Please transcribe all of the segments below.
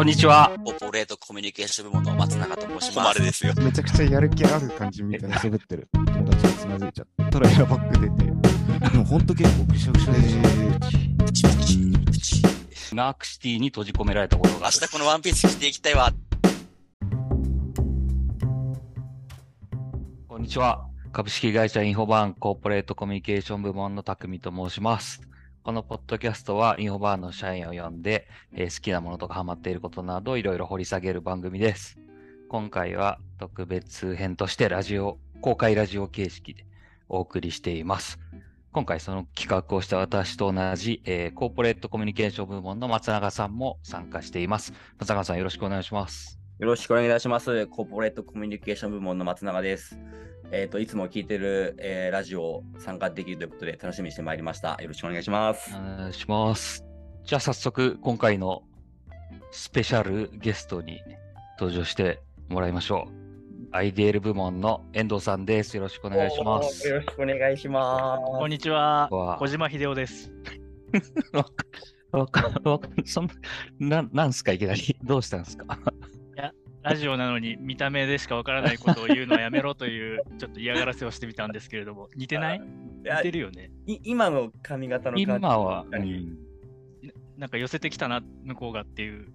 こんにちは。コーポレートコミュニケーション部門の松永と申します。誉れですよ。めちゃくちゃやる気ある感じみたいな喋ってる友達につまずいちゃったらエアバッグ出て、でもほんと結構ぐしゃぐしゃで。プチプチプチナークシティに閉じ込められたことが明ある。日このワンピース着ていきたいわ。こんにちは。株式会社インフォバーンコーポレートコミュニケーション部門の匠と申します。このポッドキャストはインフォバーの社員を呼んで、えー好きなものとかハマっていることなどいろいろ掘り下げる番組です。今回は特別編としてラジオ、公開ラジオ形式でお送りしています。今回その企画をした私と同じ、えーコーポレートコミュニケーション部門の松永さんも参加しています。松永さんよろしくお願いします。よろしくお願いします。コーポレートコミュニケーション部門の松永です。えっ、と、いつも聞いてる、えーラジオ参加できるということで楽しみにしてまいりました。よろしくお願いします。お願いします。じゃあ早速今回のスペシャルゲストに登場してもらいましょう。IDL 部門の遠藤さんです。よろしくお願いします。よろしくお願いします。こんにちは。小島秀夫です。わかわかそんななんすかいきなり。どうしたんですか？ラジオなのに見た目でしかわからないことを言うのはやめろというちょっと嫌がらせをしてみたんですけれども、似てない？い似やてるよね。い今の髪型の感じ今は、うんなんか寄せてきたな、向こうがっていう。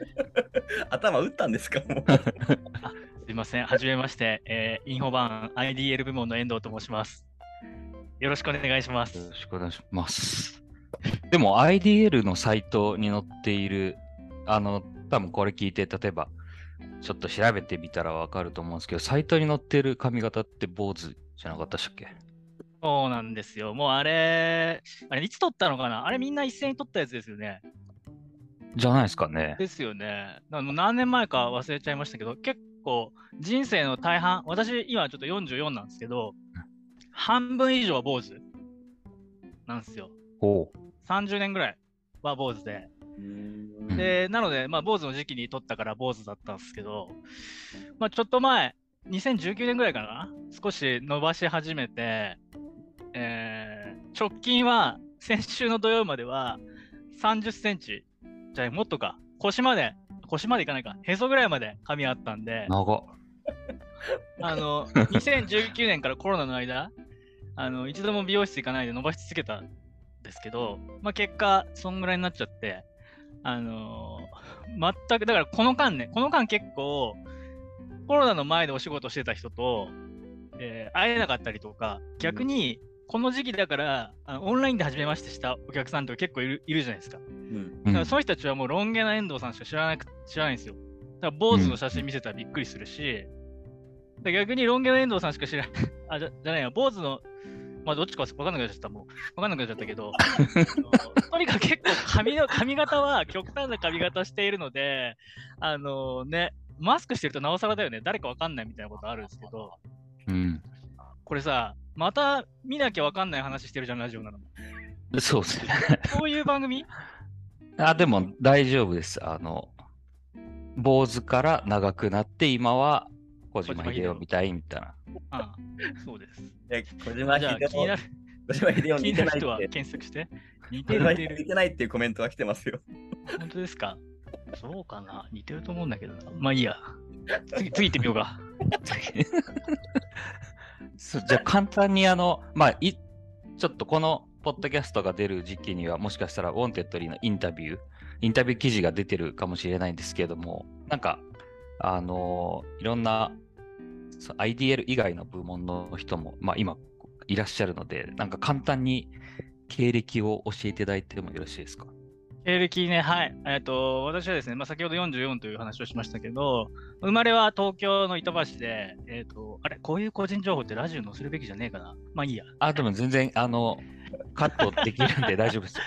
頭打ったんですか？もう すいません。はじめまして、えーインフォバーン IDL 部門の遠藤と申します。よろしくお願いしまよすろ。しくお願いします。でも IDL のサイトに載っている、あの、多分これ聞いて、例えば、ちょっと調べてみたらわかると思うんですけど、サイトに載ってる髪型って坊主じゃなかったっけ？そうなんですよ。もうあれ、あれいつ撮ったのかな？あれみんな一斉に撮ったやつですよね。じゃないですかね。ですよね。何年前か忘れちゃいましたけど、結構人生の大半、私今ちょっと44なんですけど、半分以上は坊主なんですよ。ほ30年ぐらいは坊主で。うんで、なので、まあ、坊主の時期に撮ったから坊主だったんですけど、まあ、ちょっと前、2019年ぐらいかな、少し伸ばし始めて、えー直近は先週の土曜までは30センチ、じゃあもっとか、腰まで、腰までいかないか、へそぐらいまで髪あったんで。あの、2019年からコロナの間、あの、一度も美容室行かないで伸ばし続けたんですけど、まあ、結果、そんぐらいになっちゃって、あのー全く、だからこの間ね、この間結構、コロナの前でお仕事してた人と、えー会えなかったりとか、逆に、この時期だから、あのオンラインで初めましてしたお客さんとか結構いるいるじゃないですか。うんうんだからその人たちはもうロン毛な遠藤さんしか知らなく知らないんですよ。だから坊主の写真見せたらびっくりするし、で逆にロン毛の遠藤さんしか知らない。あ、じゃじゃないや、坊主の、まあどっちかわかんなくなっちゃった、もう。わかんなくなっちゃったけど、とにかく結構髪の髪型は極端な髪型しているので、あのね、マスクしてるとなおさらだよね。誰かわかんないみたいなことあるんですけど、うん。これさ、また見なきゃわかんない話してるじゃん、ラジオなの。そうですね。そういう番組？あ、でも大丈夫です。あの、坊主から長くなって、今は小島秀夫みたいみたいな。ああそうです。え小島あじゃあ秀夫気になる小島秀夫人は。検索して。似てる似てる。秀夫似てないっていうコメントが来てますよ。本当ですか？そうかな？似てると思うんだけどな。まあいいや。次、次行ってみようか。そうじゃあ簡単にあの、まあ、いちょっとこのポッドキャストが出る時期にはもしかしたらウォンテッドリーのインタビュー、インタビュー記事が出てるかもしれないんですけれども、なんか、あのいろんな IDL 以外の部門の人も、まあ、今いらっしゃるので、なんか簡単に経歴を教えていただいてもよろしいですか？経歴ね、はい。えっ、と、私はですね、まあ、先ほど44という話をしましたけど、生まれは東京の板橋で、えっ、と、あれ、こういう個人情報ってラジオに載せるべきじゃねえかな。まあいいや。あ、でも全然、あの、カットできるんで 大丈夫ですよ。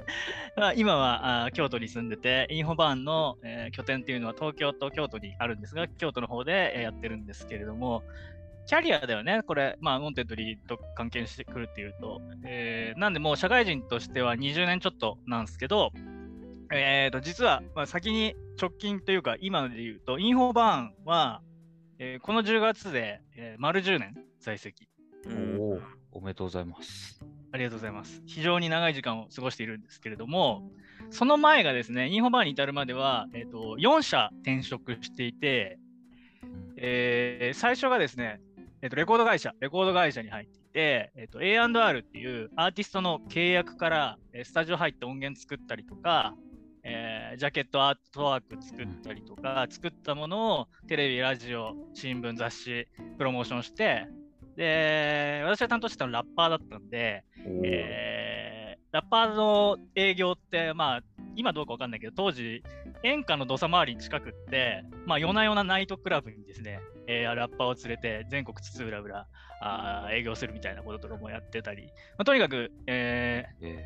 まあ今はあ京都に住んでて、インフォバーンの、えー拠点っていうのは東京と京都にあるんですが、京都の方で、えーやってるんですけれども、キャリアだよね、これ、まあ、ウォンテッドリーと関係してくるっていうと、えーなんでもう社会人としては20年ちょっとなんですけど、えー、と実は、まあ、先に直近というか、今で言うと、インフォバーンは、えーこの10月で、えー丸10年在籍。うんおお、おめでとうございます。ありがとうございます。非常に長い時間を過ごしているんですけれども、その前がですね、インフォバーンに至るまでは、えっと4社転職していて、えー最初がですね、えっとレコード会社、レコード会社に入っていて、えっと A&R っていうアーティストの契約からえースタジオ入って音源作ったりとか、えージャケットアートワーク作ったりとか、作ったものをテレビ、ラジオ、新聞、雑誌、プロモーションして、で、私が担当してたのはラッパーだったんで、えーラッパーの営業って、まあ、今どうかわかんないけど、当時、演歌の土佐回りに近くって、まあ、夜な夜なナイトクラブにですね、えーラッパーを連れて全国津々浦々あー営業するみたいなこととかもやってたり、まあ、とにかく、ええ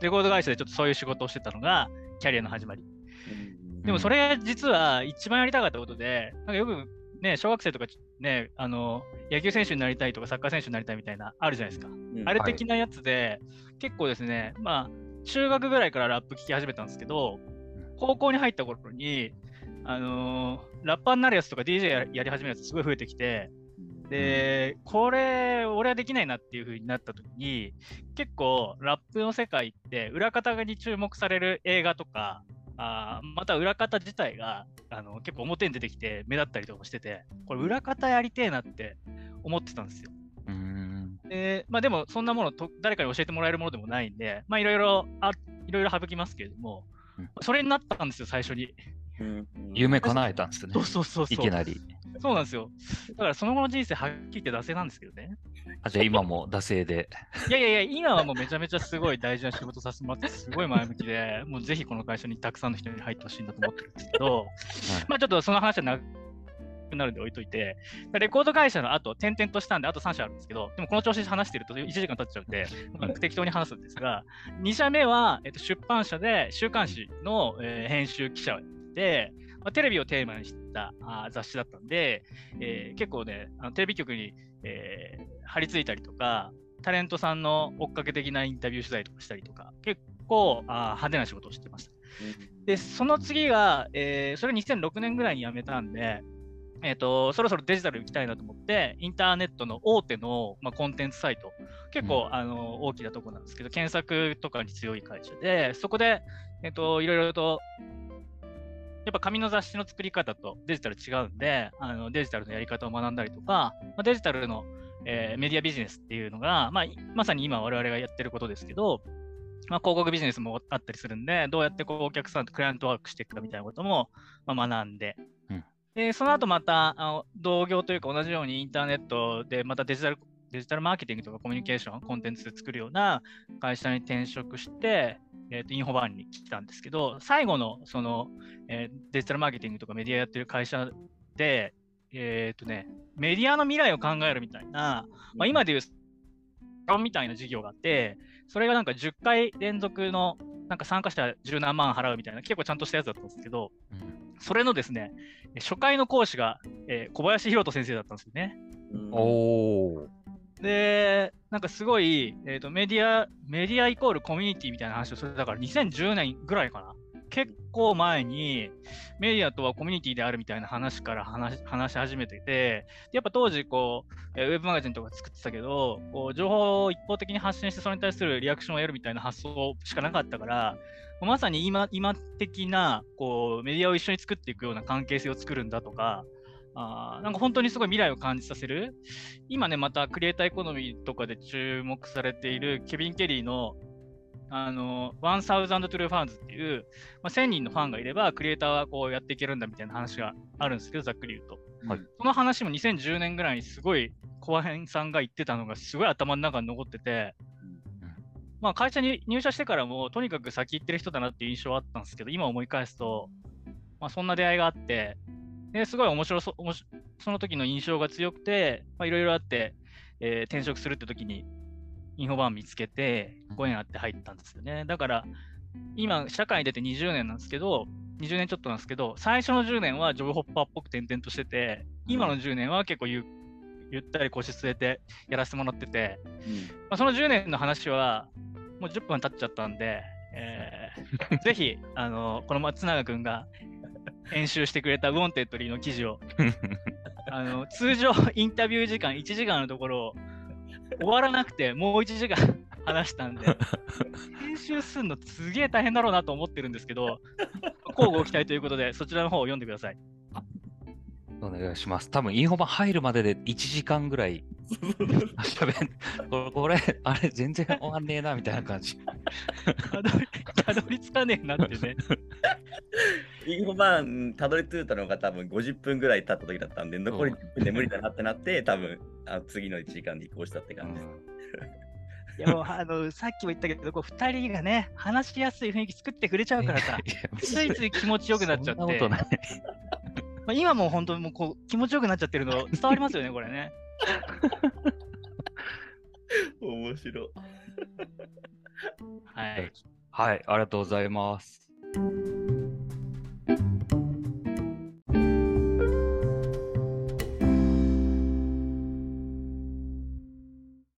ー。レコード会社でちょっとそういう仕事をしてたのが、キャリアの始まり。うん。でもそれ実は一番やりたかったことで、なんかよくね、小学生とかね、あの、野球選手になりたいとかサッカー選手になりたいみたいな、あるじゃないですか。うん。あれ的なやつで、結構ですね、まあ、中学ぐらいからラップ聴き始めたんですけど、高校に入った頃に、あのーラッパーになるやつとか DJ ややり始めるやつすごい増えてきて、で、これ、俺はできないなっていう風になった時に、結構ラップの世界って裏方に注目される映画とか、あーまた裏方自体があの結構表に出てきて目立ったりとかしてて、これ裏方やりてえなって思ってたんですよ。で、まあでもそんなものと誰かに教えてもらえるものでもないんで、まあいろいろ、あいろいろ省きますけれどもうん、それになったんですよ、最初に。うん夢叶えたんですねそ。うそうそうそう。いきなり。そうなんですよ。だからその後の人生はっきり言って惰性なんですけどね。あじゃあ今も惰性で。いやいやいや、今はもうめちゃめちゃすごい大事な仕事させてもらって、すごい前向きで、もうぜひこの会社にたくさんの人に入ってほしいんだと思ってるんですけど、まあちょっとその話はなくなるんで置いといて、レコード会社の後、転々としたんで、あと3社あるんですけど、でもこの調子で話してると1時間経っちゃうんで、まあ適当に話すんですが、2社目は、えっと、出版社で週刊誌の、えー編集記者をやってて、まあ、テレビをテーマにしたあー雑誌だったんで、えー結構ね、あのテレビ局に、えー張り付いたりとか、タレントさんの追っかけ的なインタビュー取材とかしたりとか、結構あー派手な仕事をしてました。で、その次が、えーそれ2006年ぐらいに辞めたんで、えっ、と、そろそろデジタル行きたいなと思って、インターネットの大手の、まあ、コンテンツサイト、結構、あの大きなとこなんですけど、検索とかに強い会社で、そこで、えっ、と、いろいろと、やっぱ紙の雑誌の作り方とデジタル違うんで、あのデジタルのやり方を学んだりとか、まあ、デジタルの、えーメディアビジネスっていうのが、まあ、いまさに今我々がやってることですけど、まあ、広告ビジネスもあったりするんで、どうやってこうお客さんとクライアントワークしていくかみたいなことも、まあ、学んで、うんで、その後またあの同業というか同じようにインターネットでまたデジタルデジタルマーケティングとかコミュニケーション、コンテンツで作るような会社に転職して、えーとインフォバーンに来たんですけど、最後のその、えーデジタルマーケティングとかメディアやってる会社で、えっ、とね、メディアの未来を考えるみたいな、まあ、今でいうみたいな事業があって、それがなんか10回連続のなんか参加者十何万払うみたいな、結構ちゃんとしたやつだったんですけど、うんそれのですね、初回の講師が、えー小林弘人先生だったんですよね。おお。で、なんかすごい、えーとメディア、メディアイコールコミュニティみたいな話を、それだから2010年ぐらいかな。結構前にメディアとはコミュニティであるみたいな話から話し話し始めてて、やっぱ当時こう、えーウェブマガジンとか作ってたけど、こう情報を一方的に発信してそれに対するリアクションを得るみたいな発想しかなかったから、まさに今今的なこうメディアを一緒に作っていくような関係性を作るんだとか、あーなんか本当にすごい未来を感じさせる。今ね、またクリエイターエコノミーとかで注目されているケビン・ケリーのあの、1000 True Fans っていう、まあ、1000人のファンがいれば、クリエイターはこうやっていけるんだみたいな話があるんですけど、ざっくり言うと。はいその話も2010年ぐらいにすごい、小編さんが言ってたのがすごい頭の中に残ってて、まあ会社に入社してからも、とにかく先行ってる人だなっていう印象はあったんですけど、今思い返すと、まあそんな出会いがあって、ですごい面白そ、おもしその時の印象が強くて、まあいろいろあって、えー転職するって時に、インフォバーン見つけて、ご縁あって入ったんですよね。だから、今、社会に出て20年なんですけど、20年ちょっとなんですけど、最初の10年はジョブホッパーっぽく転々としてて、今の10年は結構ゆゆったり腰据えてやらせてもらってて、まあ、その10年の話は、もう10分経っちゃったんで、えー ぜひ、あのこの松永君が編集してくれたウォンテッドリーの記事を、あの通常インタビュー時間1時間のところ、終わらなくて、もう1時間話したんで、編集するのすげえ大変だろうなと思ってるんですけど、交互期待ということで、そちらの方を読んでください。お願いします。多分インフォ版入るまでで1時間ぐらい喋んこれ、これ、あれ、全然終わんねえなみたいな感じ。たどりたどり着かねえなってね。インフォ版たどり着いたのが多分50分ぐらい経った時だったんで、残り10分で無理だなってなって、多分あ次の1時間で移行したって感じです。いやもうあのさっきも言ったけど、こう2人がね、話しやすい雰囲気作ってくれちゃうからさ、ついつい気持ちよくなっちゃって、そんなことない。まあ、今も本当にもうこう気持ちよくなっちゃってるの 伝わりますよね、これね。面白い。はい。はい、ありがとうございます。